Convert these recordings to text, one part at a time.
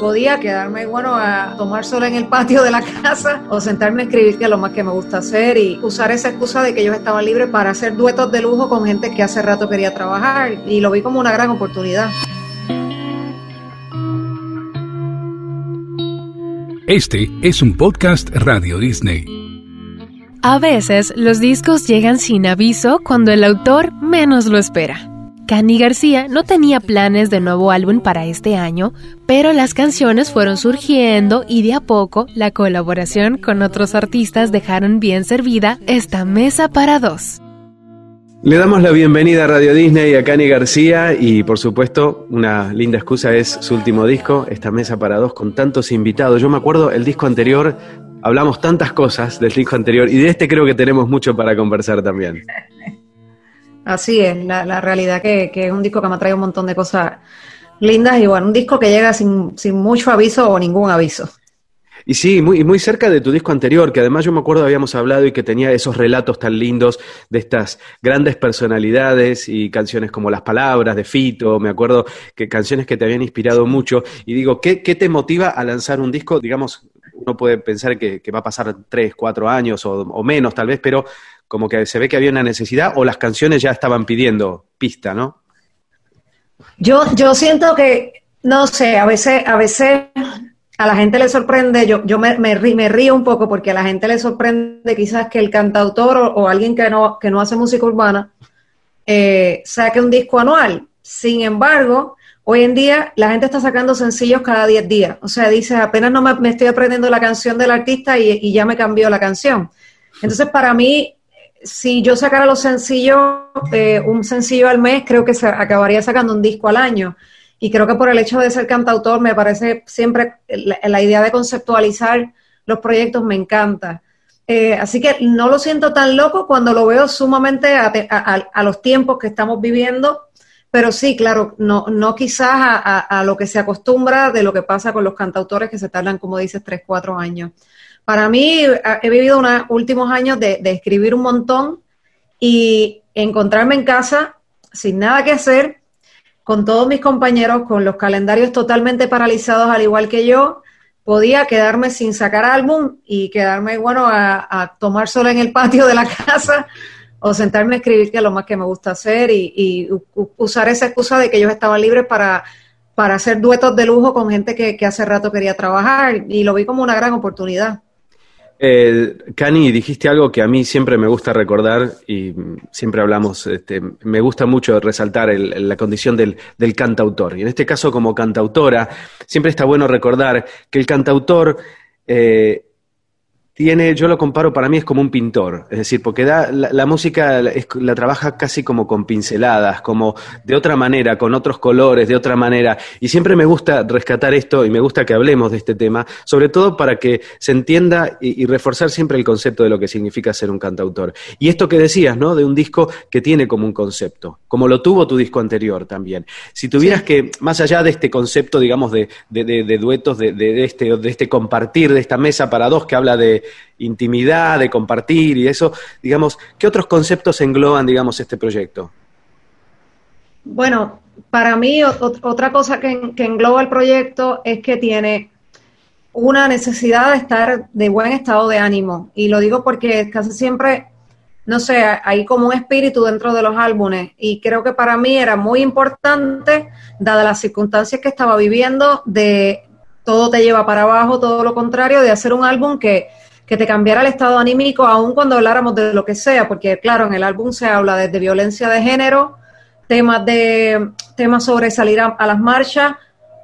Podía quedarme, bueno, a tomar sol en el patio de la casa o sentarme a escribir, que es lo más que me gusta hacer, y usar esa excusa de que yo estaba libre para hacer duetos de lujo con gente que hace rato quería trabajar, y lo vi como una gran oportunidad. Este es un podcast Radio Disney. A veces los discos llegan sin aviso cuando el autor menos lo espera. Cani García no tenía planes de nuevo álbum para este año, pero las canciones fueron surgiendo y de a poco la colaboración con otros artistas dejaron bien servida esta mesa para dos. Le damos la bienvenida a Radio Disney a Cani García y por supuesto una linda excusa es su último disco, esta mesa para dos con tantos invitados. Yo me acuerdo el disco anterior, hablamos tantas cosas del disco anterior y de este creo que tenemos mucho para conversar también. Así es, la, realidad que, que, es un disco que me trae un montón de cosas lindas y bueno, un disco que llega sin, sin mucho aviso o ningún aviso. Y sí, muy, muy cerca de tu disco anterior, que además yo me acuerdo habíamos hablado y que tenía esos relatos tan lindos de estas grandes personalidades y canciones como Las Palabras de Fito, me acuerdo que canciones que te habían inspirado mucho. Y digo, ¿qué, qué te motiva a lanzar un disco? Digamos, uno puede pensar que, va a pasar tres, cuatro años o, o menos tal vez, pero como que se ve que había una necesidad o las canciones ya estaban pidiendo pista, ¿no? Yo, yo siento que, no sé, a veces, a veces a la gente le sorprende, yo, yo me, me, río un poco porque a la gente le sorprende quizás que el cantautor o, alguien que no, que no hace música urbana eh, saque un disco anual. Sin embargo, hoy en día la gente está sacando sencillos cada 10 días. O sea, dice, apenas no me, estoy aprendiendo la canción del artista y, y, ya me cambió la canción. Entonces, para mí, si yo sacara los sencillos, eh, un sencillo al mes, creo que se acabaría sacando un disco al año. Y creo que por el hecho de ser cantautor, me parece siempre la, idea de conceptualizar los proyectos me encanta. Eh, así que no lo siento tan loco cuando lo veo sumamente a, los tiempos que estamos viviendo, pero sí, claro, no, no quizás a, lo que se acostumbra de lo que pasa con los cantautores que se tardan, como dices, tres, cuatro años. Para mí, he vivido unos últimos años de, escribir un montón y encontrarme en casa sin nada que hacer, con todos mis compañeros, con los calendarios totalmente paralizados al igual que yo, podía quedarme sin sacar álbum y quedarme, bueno, a, tomar sol en el patio de la casa o sentarme a escribir, que es lo más que me gusta hacer, y, usar esa excusa de que yo estaba libre para, para hacer duetos de lujo con gente que, hace rato quería trabajar, y lo vi como una gran oportunidad. Eh, Cani, dijiste algo que a mí siempre me gusta recordar y siempre hablamos, este, me gusta mucho resaltar la condición del, del, cantautor. Y en este caso, como cantautora, siempre está bueno recordar que el cantautor eh, tiene, yo lo comparo, para mí es como un pintor, es decir, porque da, la, música la trabaja casi como con pinceladas, como de otra manera, con otros colores, de otra manera. Y siempre me gusta rescatar esto y me gusta que hablemos de este tema, sobre todo para que se entienda y, reforzar siempre el concepto de lo que significa ser un cantautor. Y esto que decías, ¿no? De un disco que tiene como un concepto, como lo tuvo tu disco anterior también. Si tuvieras que, más allá de este concepto, digamos, de, de duetos, de, este, de este compartir, de esta mesa para dos que habla de intimidad, de compartir y eso, digamos, ¿qué otros conceptos engloban, digamos, este proyecto? Bueno, para mí otra cosa que, engloba el proyecto es que tiene una necesidad de estar de buen estado de ánimo. Y lo digo porque casi siempre, no sé, hay como un espíritu dentro de los álbumes. Y creo que para mí era muy importante, dadas las circunstancias que estaba viviendo, de todo te lleva para abajo, todo lo contrario, de hacer un álbum que que te cambiara el estado anímico, aun cuando habláramos de lo que sea, porque claro, en el álbum se habla desde violencia de género, temas de temas sobre salir a, las marchas,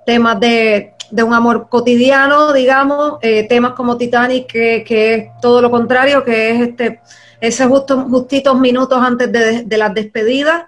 temas de, un amor cotidiano, digamos, eh, temas como Titanic, que, que, es todo lo contrario, que es este ese justo, justitos minutos antes de, de las despedidas,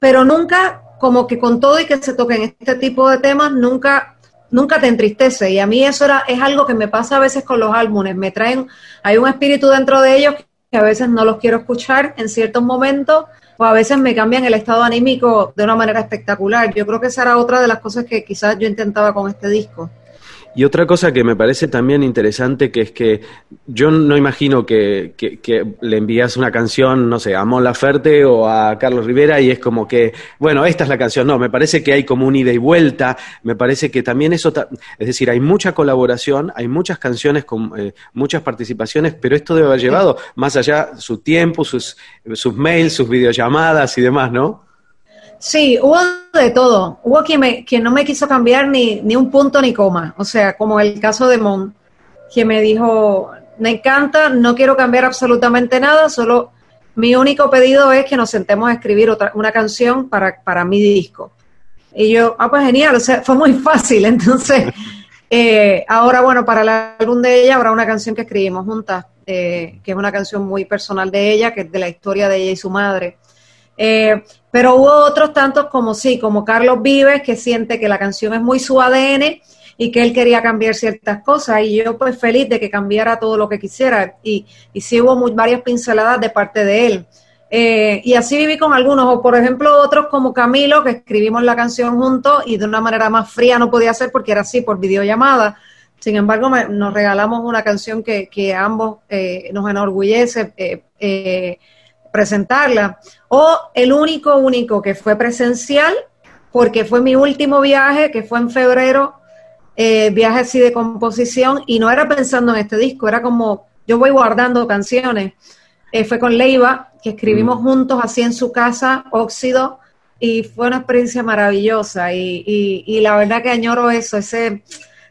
pero nunca, como que con todo y que se toquen este tipo de temas, nunca nunca te entristece. Y a mí eso era, es algo que me pasa a veces con los álbumes. Me traen, hay un espíritu dentro de ellos que a veces no los quiero escuchar en ciertos momentos o a veces me cambian el estado anímico de una manera espectacular. Yo creo que esa era otra de las cosas que quizás yo intentaba con este disco. Y otra cosa que me parece también interesante, que es que yo no imagino que, le envías una canción, no sé, a Mon Laferte o a Carlos Rivera y es como que, bueno, esta es la canción. No, me parece que hay como un ida y vuelta, me parece que también eso, es decir, hay mucha colaboración, hay muchas canciones con eh, muchas participaciones, pero esto debe haber llevado más allá su tiempo, sus, sus mails, sus videollamadas y demás, ¿no? Sí, hubo de todo. Hubo quien, me, quien no me quiso cambiar ni, ni un punto ni coma. O sea, como el caso de Mon, que me dijo, me encanta, no quiero cambiar absolutamente nada, solo mi único pedido es que nos sentemos a escribir otra, una canción para, para mi disco. Y yo, ah, pues genial, o sea, fue muy fácil. Entonces, eh, ahora, bueno, para el álbum de ella habrá una canción que escribimos juntas, eh, que es una canción muy personal de ella, que es de la historia de ella y su madre. Eh, pero hubo otros tantos como sí, como Carlos Vives, que siente que la canción es muy su ADN y que él quería cambiar ciertas cosas. Y yo pues feliz de que cambiara todo lo que quisiera. Y, y sí hubo varias pinceladas de parte de él. Eh, y así viví con algunos, o por ejemplo otros como Camilo, que escribimos la canción juntos y de una manera más fría no podía ser porque era así, por videollamada. Sin embargo, nos regalamos una canción que, que ambos eh, nos enorgullece. Eh, presentarla. O el único, único que fue presencial, porque fue mi último viaje, que fue en febrero, eh, viaje así de composición, y no era pensando en este disco, era como yo voy guardando canciones. Eh, fue con Leiva, que escribimos mm. juntos así en su casa, Óxido, y fue una experiencia maravillosa. Y, y, la verdad que añoro eso, ese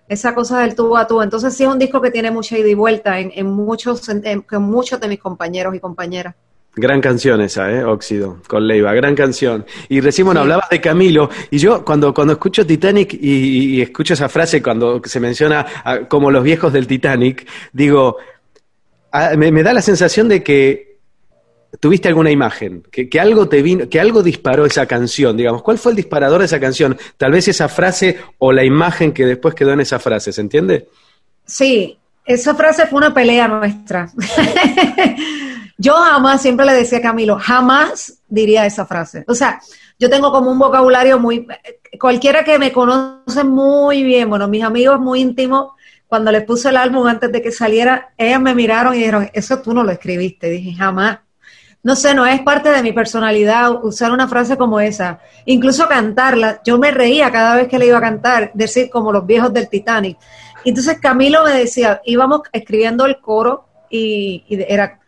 esa cosa del tubo a tubo. Entonces sí es un disco que tiene mucha ida y vuelta en, en muchos, en muchos de mis compañeros y compañeras. Gran canción esa, ¿eh? Óxido, con Leiva, gran canción. Y recién, bueno, hablabas de Camilo, y yo cuando, cuando escucho Titanic y, escucho esa frase cuando se menciona como los viejos del Titanic, digo, me, da la sensación de que tuviste alguna imagen, que, que, algo te vino, que algo disparó esa canción, digamos. ¿Cuál fue el disparador de esa canción? Tal vez esa frase o la imagen que después quedó en esa frase, ¿se entiende? Sí, esa frase fue una pelea nuestra. Yo jamás, siempre le decía a Camilo, jamás diría esa frase. O sea, yo tengo como un vocabulario muy, cualquiera que me conoce muy bien, bueno, mis amigos muy íntimos, cuando les puse el álbum antes de que saliera, ellas me miraron y dijeron, eso tú no lo escribiste. Dije, jamás. No sé, no es parte de mi personalidad usar una frase como esa. Incluso cantarla, yo me reía cada vez que le iba a cantar, decir como los viejos del Titanic. Entonces Camilo me decía, íbamos escribiendo el coro y, y era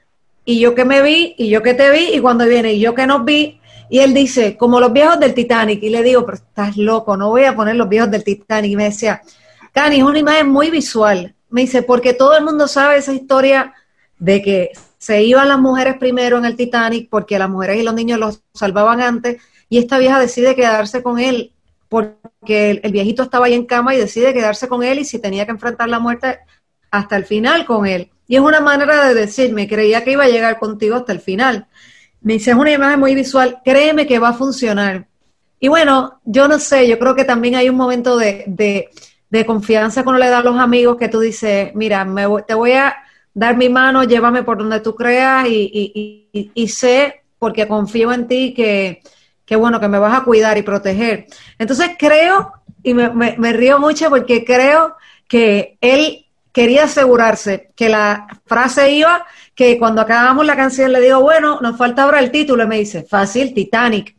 y yo que me vi, y yo que te vi, y cuando viene, y yo que nos vi, y él dice, como los viejos del Titanic, y le digo, pero estás loco, no voy a poner los viejos del Titanic, y me decía, Cani, es una imagen muy visual, me dice, porque todo el mundo sabe esa historia de que se iban las mujeres primero en el Titanic, porque las mujeres y los niños los salvaban antes, y esta vieja decide quedarse con él, porque el, viejito estaba ahí en cama y decide quedarse con él, y si tenía que enfrentar la muerte hasta el final con él. Y es una manera de decirme, creía que iba a llegar contigo hasta el final. Me dice, es una imagen muy visual, créeme que va a funcionar. Y bueno, yo no sé, yo creo que también hay un momento de, de, confianza cuando le das a los amigos que tú dices, mira, me te voy a dar mi mano, llévame por donde tú creas y, y, sé, porque confío en ti, que, que, bueno, que me vas a cuidar y proteger. Entonces creo, y me río mucho porque creo que él quería asegurarse que la frase iba, que cuando acabamos la canción le digo, bueno, nos falta ahora el título, y me dice, fácil, Titanic.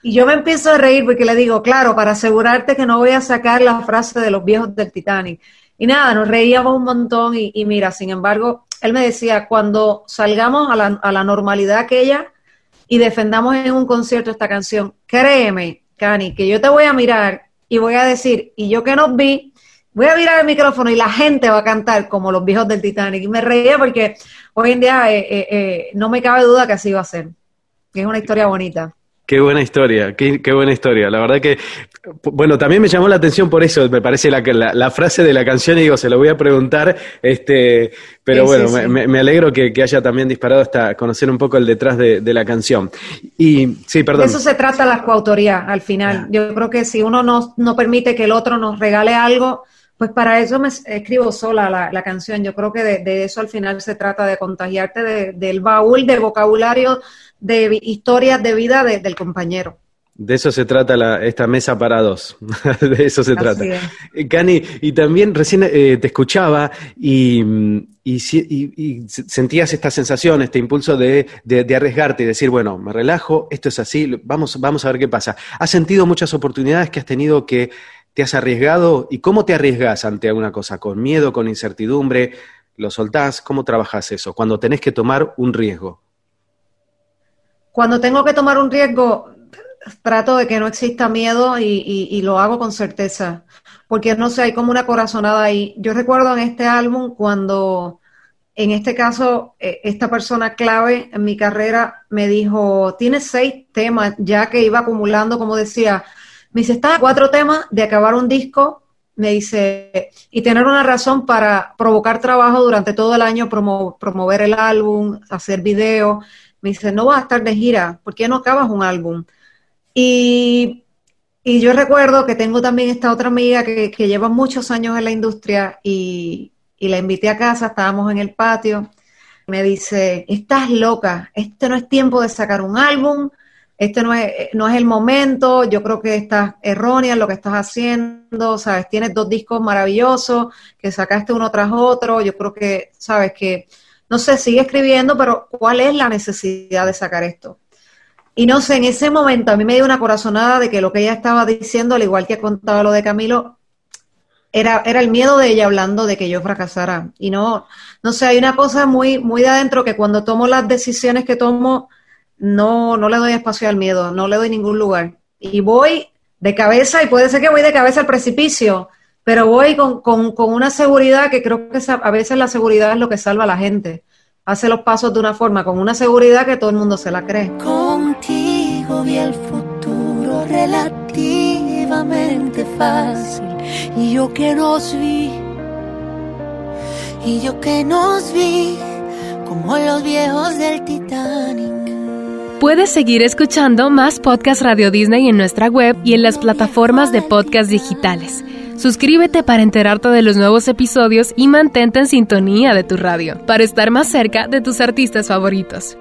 Y yo me empiezo a reír porque le digo, claro, para asegurarte que no voy a sacar la frase de los viejos del Titanic. Y nada, nos reíamos un montón y, mira, sin embargo, él me decía, cuando salgamos a la, a la normalidad aquella y defendamos en un concierto esta canción, créeme, Cani, que yo te voy a mirar y voy a decir, y yo que nos vi, voy a virar el micrófono y la gente va a cantar como los viejos del Titanic. Y me reía porque hoy en día eh, eh, eh, no me cabe duda que así va a ser. Es una historia bonita. Qué buena historia, qué, buena historia. La verdad que, bueno, también me llamó la atención por eso, me parece la, la, frase de la canción y digo, se lo voy a preguntar, este, pero bueno, Me, alegro que, haya también disparado hasta conocer un poco el detrás de, la canción. Y sí, perdón. De eso se trata la coautoría al final. Yo creo que si uno no, no permite que el otro nos regale algo, pues para eso me escribo sola la, canción. Yo creo que de, eso al final se trata, de contagiarte del baúl, del vocabulario, de historias de vida del compañero. De eso se trata la, esta mesa para dos. de eso se trata. Eh, Cani, y también recién eh, te escuchaba y, y, sentías esta sensación, este impulso de, de, arriesgarte y decir, bueno, me relajo, esto es así, vamos, vamos a ver qué pasa. ¿Has sentido muchas oportunidades que has tenido que te has arriesgado? ¿Y cómo te arriesgas ante alguna cosa? ¿Con miedo, con incertidumbre? ¿Lo soltás? ¿Cómo trabajas eso? Cuando tenés que tomar un riesgo. Cuando tengo que tomar un riesgo, trato de que no exista miedo y, lo hago con certeza, porque no sé, hay como una corazonada ahí. Yo recuerdo en este álbum cuando, en este caso, e, esta persona clave en mi carrera me dijo, tienes seis temas, ya que iba acumulando, como decía, me dice, está cuatro temas de acabar un disco, me dice, y tener una razón para provocar trabajo durante todo el año, promover el álbum, hacer videos. Me dice, no vas a estar de gira, ¿por qué no acabas un álbum? Y, yo recuerdo que tengo también esta otra amiga que, lleva muchos años en la industria y, la invité a casa, estábamos en el patio. Me dice, estás loca, este no es tiempo de sacar un álbum, este no es, no es el momento, yo creo que estás errónea en lo que estás haciendo, sabes, tienes dos discos maravillosos que sacaste uno tras otro, yo creo que, sabes, que, no sé, sigue escribiendo, pero ¿cuál es la necesidad de sacar esto? Y no sé, en ese momento a mí me dio una corazonada de que lo que ella estaba diciendo, al igual que contaba lo de Camilo, era, era el miedo de ella hablando de que yo fracasara. Y no, no sé, hay una cosa muy, muy de adentro que cuando tomo las decisiones que tomo, no, no le doy espacio al miedo, no le doy ningún lugar. Y voy de cabeza, y puede ser que voy de cabeza al precipicio, pero voy con, con, con una seguridad que creo que a veces la seguridad es lo que salva a la gente hace los pasos de una forma con una seguridad que todo el mundo se la cree. Contigo vi el futuro relativamente fácil y yo que nos vi, y yo que nos vi como los viejos del Titanic. Puedes seguir escuchando más podcast Radio Disney en nuestra web y en las plataformas de podcast digitales. Suscríbete para enterarte de los nuevos episodios y mantente en sintonía de tu radio para estar más cerca de tus artistas favoritos.